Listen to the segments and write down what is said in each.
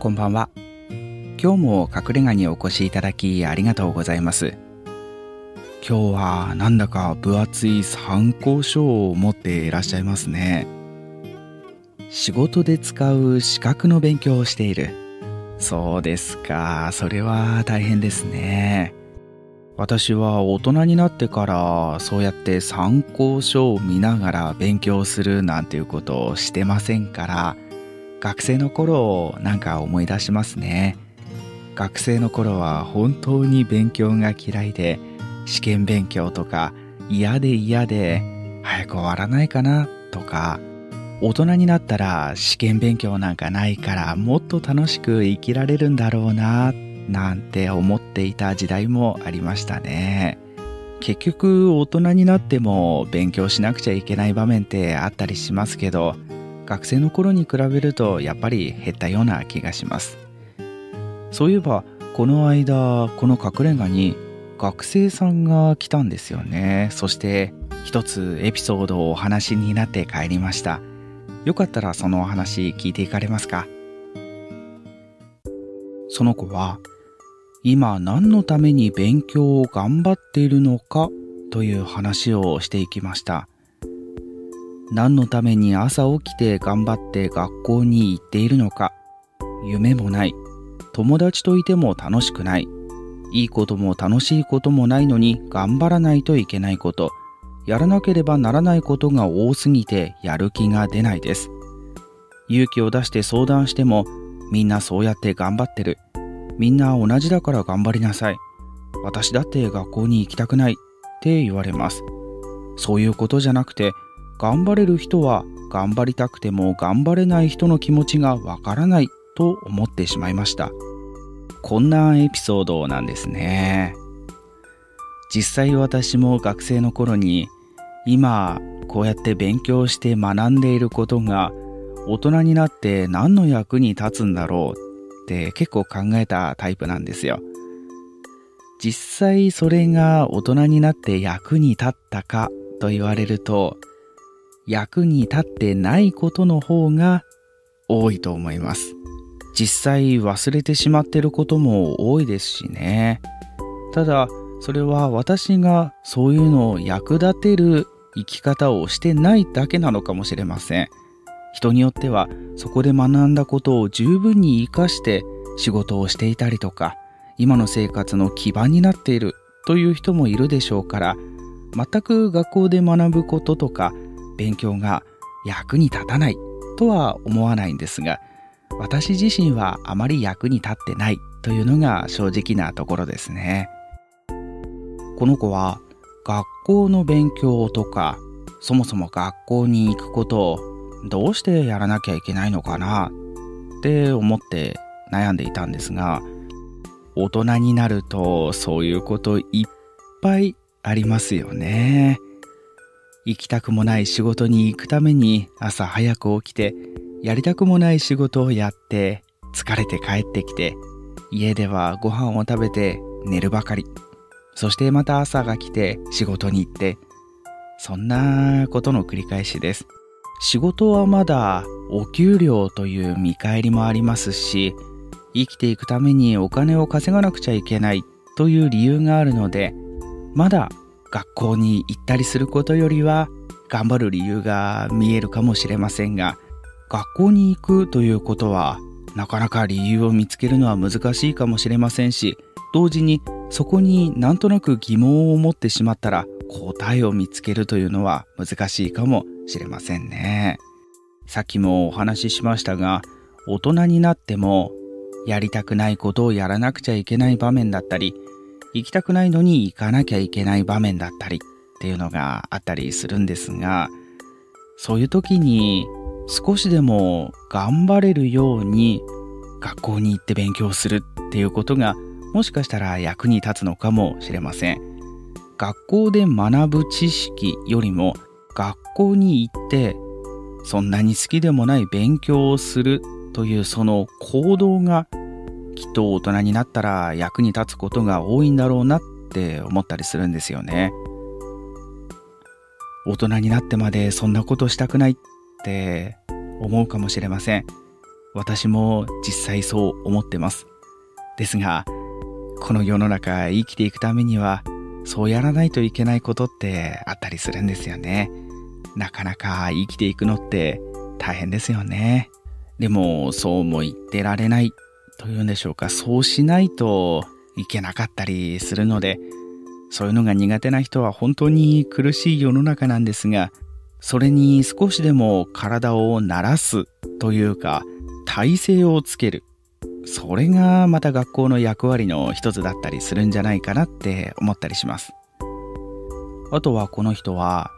こんばんは。今日も隠れ家にお越しいただきありがとうございます。今日はなんだか分厚い参考書を持っていらっしゃいますね。仕事で使う資格の勉強をしている。そうですか。それは大変ですね。私は大人になってからそうやって参考書を見ながら勉強するなんていうことをしてませんから学生の頃をなんか思い出しますね。学生の頃は本当に勉強が嫌いで試験勉強とか嫌で嫌で早く終わらないかなとか大人になったら試験勉強なんかないからもっと楽しく生きられるんだろうななんて思っていた時代もありましたね。結局大人になっても勉強しなくちゃいけない場面ってあったりしますけど学生の頃に比べるとやっぱり減ったような気がします。そういえばこの間この隠れ家に学生さんが来たんですよね。そして一つエピソードをお話になって帰りました。よかったらそのお話聞いていかれますか？その子は今何のために勉強を頑張っているのかという話をしていきました。何のために朝起きて頑張って学校に行っているのか。夢もない。友達といても楽しくない。いいことも楽しいこともないのに頑張らないといけないこと。やらなければならないことが多すぎてやる気が出ないです。勇気を出して相談してもみんなそうやって頑張ってる。みんな同じだから頑張りなさい。私だって学校に行きたくないって言われます。そういうことじゃなくて頑張れる人は頑張りたくても頑張れない人の気持ちがわからないと思ってしまいました。こんなエピソードなんですね。実際私も学生の頃に今こうやって勉強して学んでいることが大人になって何の役に立つんだろうって結構考えたタイプなんですよ。実際それが大人になって役に立ったかと言われると役に立ってないことの方が多いと思います。実際忘れてしまってることも多いですしね。ただそれは私がそういうのを役立てる生き方をしてないだけなのかもしれません。人によってはそこで学んだことを十分に活かして仕事をしていたりとか今の生活の基盤になっているという人もいるでしょうから全く学校で学ぶこととか勉強が役に立たないとは思わないんですが私自身はあまり役に立ってないというのが正直なところですねこの子は学校の勉強とかそもそも学校に行くことをどうしてやらなきゃいけないのかなって思って悩んでいたんですが大人になるとそういうこといっぱいありますよね。行きたくもない仕事に行くために朝早く起きてやりたくもない仕事をやって疲れて帰ってきて家ではご飯を食べて寝るばかり。そしてまた朝が来て仕事に行ってそんなことの繰り返しです。仕事はまだお給料という見返りもありますし生きていくためにお金を稼がなくちゃいけないという理由があるのでまだ学校に行ったりすることよりは頑張る理由が見えるかもしれませんが学校に行くということはなかなか理由を見つけるのは難しいかもしれませんし同時にそこになんとなく疑問を持ってしまったら答えを見つけるというのは難しいかもしれませんね。さっきもお話ししましたが大人になってもやりたくないことをやらなくちゃいけない場面だったり行きたくないのに行かなきゃいけない場面だったりっていうのがあったりするんですが、そういう時に少しでも頑張れるように学校に行って勉強するっていうことがもしかしたら役に立つのかもしれません。学校で学ぶ知識よりも学校に行ってそんなに好きでもない勉強をするというその行動がきっと大人になったら役に立つことが多いんだろうなって思ったりするんですよね。大人になってまでそんなことしたくないって思うかもしれません。私も実際そう思ってます。ですが、この世の中生きていくためには、そうやらないといけないことってあったりするんですよね。なかなか生きていくのって大変ですよね。でも、そうも言ってられないというんでしょうか。そうしないといけなかったりするので、そういうのが苦手な人は本当に苦しい世の中なんですが、それに少しでも体を慣らすというか、体勢をつける。それがまた学校の役割の一つだったりするんじゃないかなって思ったりします。あとはこの人は、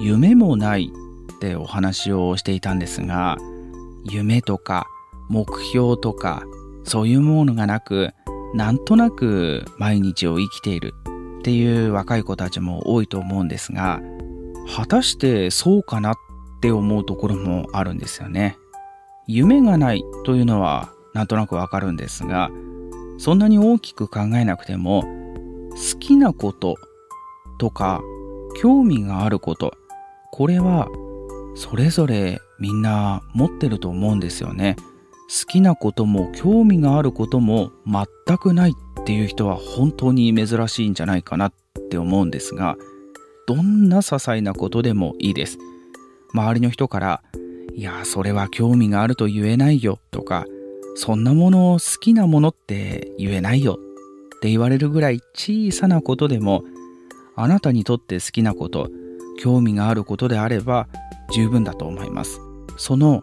夢もないってお話をしていたんですが、夢とか目標とかそういうものがなく、なんとなく毎日を生きているっていう若い子たちも多いと思うんですが、果たしてそうかなって思うところもあるんですよね。夢がないというのはなんとなくわかるんですが、そんなに大きく考えなくても、好きなこととか興味があること、これはそれぞれみんな持ってると思うんですよね。好きなことも興味があることも全くないっていう人は本当に珍しいんじゃないかなって思うんですが、どんな些細なことでもいいです。周りの人から、いや、それは興味があると言えないよとか、そんなもの好きなものって言えないよって言われるぐらい小さなことでも、あなたにとって好きなこと、興味があることであれば十分だと思います。その、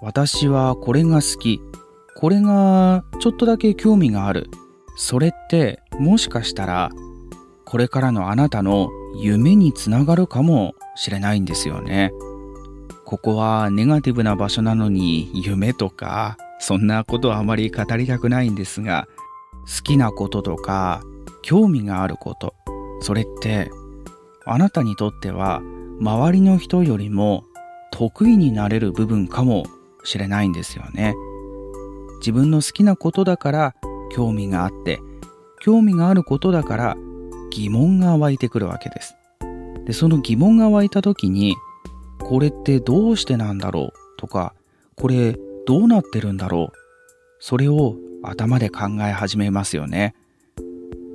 私はこれが好き、これがちょっとだけ興味がある。それってもしかしたらこれからのあなたの夢につながるかもしれないんですよね。ここはネガティブな場所なのに夢とかそんなことはあまり語りたくないんですが好きなこととか興味があることそれってあなたにとっては周りの人よりも得意になれる部分かもしれないんですよね。自分の好きなことだから興味があって興味があることだから疑問が湧いてくるわけです。で、その疑問が湧いた時に、これってどうしてなんだろうとか、これどうなってるんだろうそれを頭で考え始めますよね。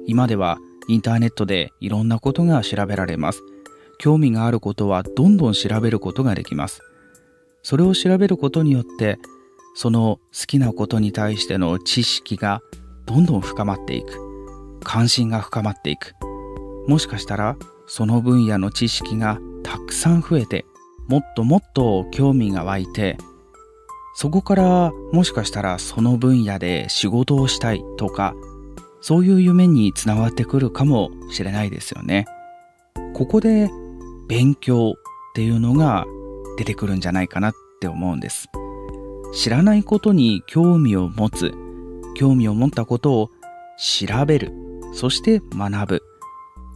今ではインターネットでいろんなことが調べられます。興味があることはどんどん調べることができます。それを調べることによって、その好きなことに対しての知識がどんどん深まっていく。関心が深まっていく。もしかしたらその分野の知識がたくさん増えてもっともっと興味が湧いてそこからもしかしたらその分野で仕事をしたいとかそういう夢につながってくるかもしれないですよね。ここで勉強っていうのが出てくるんじゃないかなって思うんです。知らないことに興味を持つ、興味を持ったことを調べる、そして学ぶ。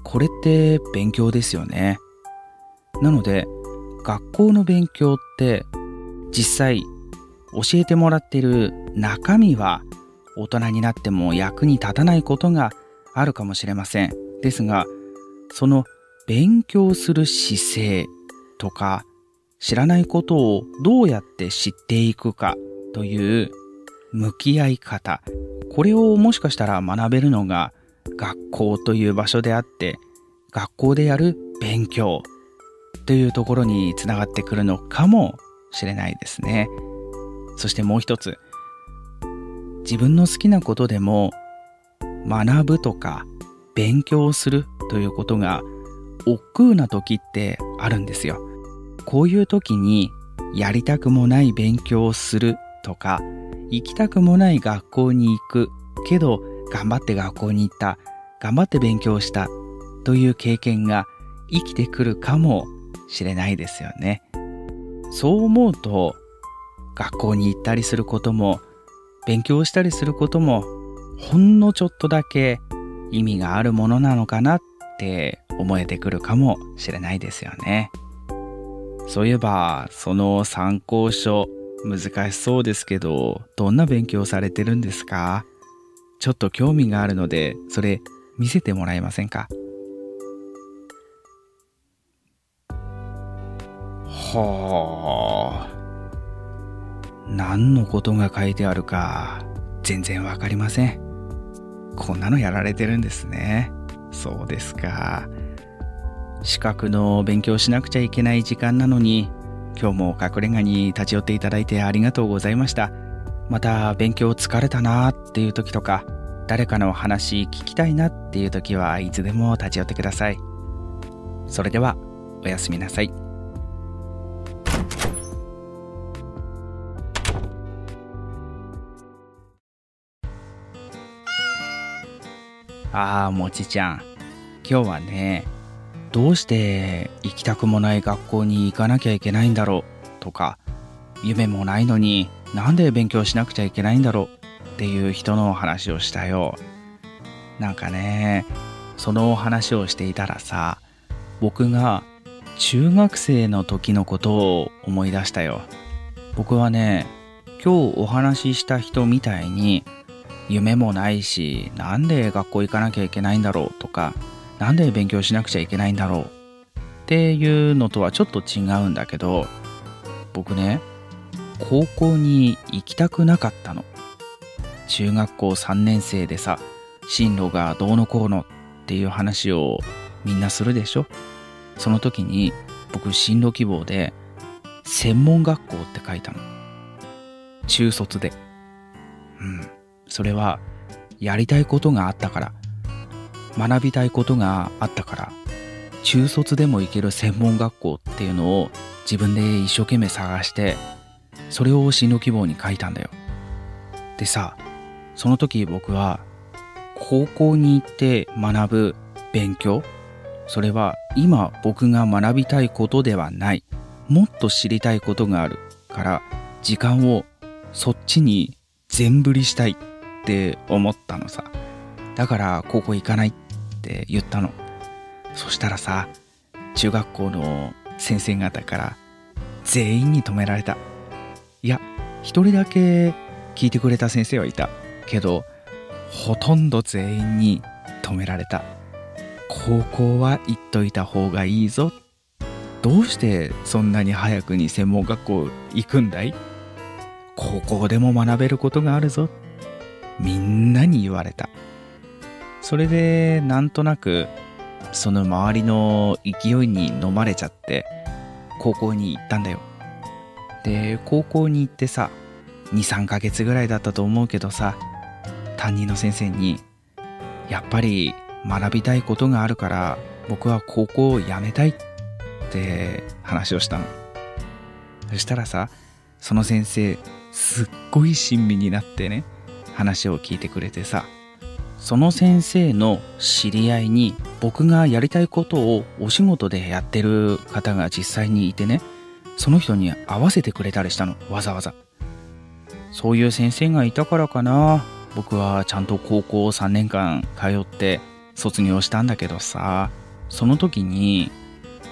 これって勉強ですよね。なので、学校の勉強って実際教えてもらっている中身は大人になっても役に立たないことがあるかもしれません。ですが、その勉強する姿勢とか知らないことをどうやって知っていくかという向き合い方。これをもしかしたら学べるのが学校という場所であって、学校でやる勉強というところにつながってくるのかもしれないですね。そしてもう一つ、自分の好きなことでも学ぶとか勉強するということが億劫な時ってあるんですよ。こういう時にやりたくもない勉強をするとか行きたくもない学校に行くけど頑張って学校に行った頑張って勉強したという経験が生きてくるかもしれないですよね。そう思うと学校に行ったりすることも勉強したりすることもほんのちょっとだけ意味があるものなのかなって思えてくるかもしれないですよね。そういえばその参考書難しそうですけどどんな勉強されてるんですか？ちょっと興味があるのでそれ見せてもらえませんか？はあ。何のことが書いてあるか全然わかりません。こんなのやられてるんですね。そうですか。資格の勉強しなくちゃいけない時間なのに、今日も隠れ家に立ち寄っていただいてありがとうございました。また勉強疲れたなっていう時とか、誰かの話聞きたいなっていう時はいつでも立ち寄ってください。それでは、おやすみなさい。ああ、もちちゃん。今日はね、どうして行きたくもない学校に行かなきゃいけないんだろうとか、夢もないのになんで勉強しなくちゃいけないんだろうっていう人の話をしたよ。なんかね、その話をしていたらさ、僕が中学生の時のことを思い出したよ。僕はね、今日お話しした人みたいに夢もないし、なんで学校行かなきゃいけないんだろうとか、なんで勉強しなくちゃいけないんだろうっていうのとはちょっと違うんだけど、僕ね、高校に行きたくなかったの。中学校3年生でさ、進路がどうのこうのっていう話をみんなするでしょその時に僕進路希望で専門学校って書いたの。中卒で。うん。それはやりたいことがあったから。学びたいことがあったから。中卒でも行ける専門学校っていうのを自分で一生懸命探してそれを進路希望に書いたんだよ。でさ、その時僕は高校に行って学ぶ勉強それは今僕が学びたいことではないもっと知りたいことがあるから時間をそっちに全振りしたいって思ったのさだから高校行かないっって言ったの。そしたらさ中学校の先生方から全員に止められた。いや一人だけ聞いてくれた先生はいた。けどほとんど全員に止められた。高校は行っといた方がいいぞ。どうしてそんなに早くに専門学校行くんだい？高校でも学べることがあるぞ。みんなに言われた。それでなんとなくその周りの勢いに飲まれちゃって高校に行ったんだよ。で高校に行ってさ23ヶ月ぐらいだったと思うけどさ担任の先生にやっぱり学びたいことがあるから僕は高校を辞めたいって話をしたの。そしたらさその先生すっごい親身になってね話を聞いてくれてさその先生の知り合いに僕がやりたいことをお仕事でやってる方が実際にいてねその人に会わせてくれたりしたのわざわざ。そういう先生がいたからかな。僕はちゃんと高校3年間通って卒業したんだけどさ。その時に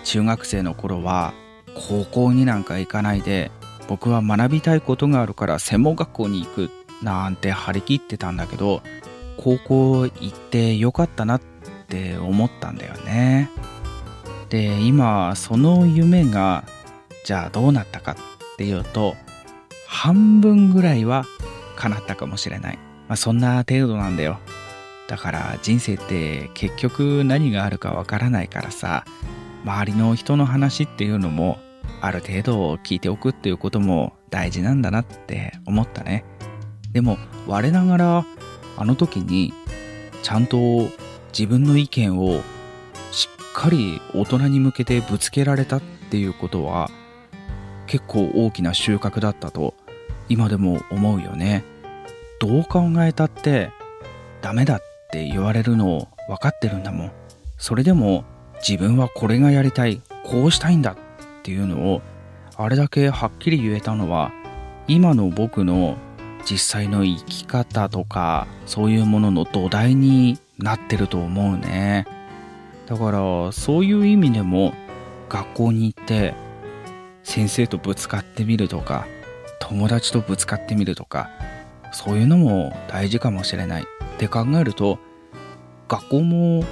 中学生の頃は高校になんか行かないで僕は学びたいことがあるから専門学校に行くなんて張り切ってたんだけど高校行ってよかったなって思ったんだよね。で今その夢がじゃあどうなったかっていうと半分ぐらいは叶ったかもしれない、まあ、そんな程度なんだよ。だから人生って結局何があるかわからないからさ周りの人の話っていうのもある程度聞いておくっていうことも大事なんだなって思ったね。でも我ながらあの時にちゃんと自分の意見をしっかり大人に向けてぶつけられたっていうことは結構大きな収穫だったと今でも思うよね。どう考えたってダメだって言われるのを分かってるんだもん。それでも自分はこれがやりたいこうしたいんだっていうのをあれだけはっきり言えたのは今の僕の実際の生き方とかそういうものの土台になってると思うね。だからそういう意味でも学校に行って先生とぶつかってみるとか友達とぶつかってみるとかそういうのも大事かもしれない。って考えると学校も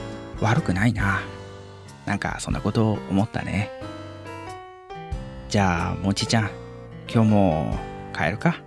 悪くないな。なんかそんなこと思ったね。じゃあもちちゃん今日も帰るか？